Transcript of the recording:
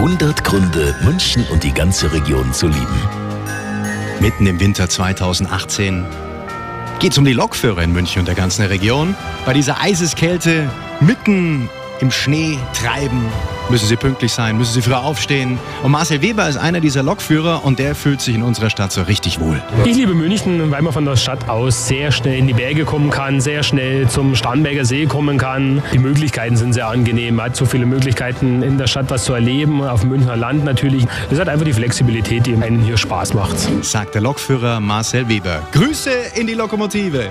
100 Gründe, München und die ganze Region zu lieben. Mitten im Winter 2018 geht es um die Lokführer in München und der ganzen Region. Bei dieser Eiseskälte mitten im Schnee treiben müssen sie pünktlich sein, müssen sie früh aufstehen. Und Marcel Weber ist einer dieser Lokführer und der fühlt sich in unserer Stadt so richtig wohl. Ich liebe München, weil man von der Stadt aus sehr schnell in die Berge kommen kann, sehr schnell zum Starnberger See kommen kann. Die Möglichkeiten sind sehr angenehm. Man hat so viele Möglichkeiten in der Stadt was zu erleben, auf dem Münchner Land natürlich. Das hat einfach die Flexibilität, die einen hier Spaß macht. Sagt der Lokführer Marcel Weber. Grüße in die Lokomotive.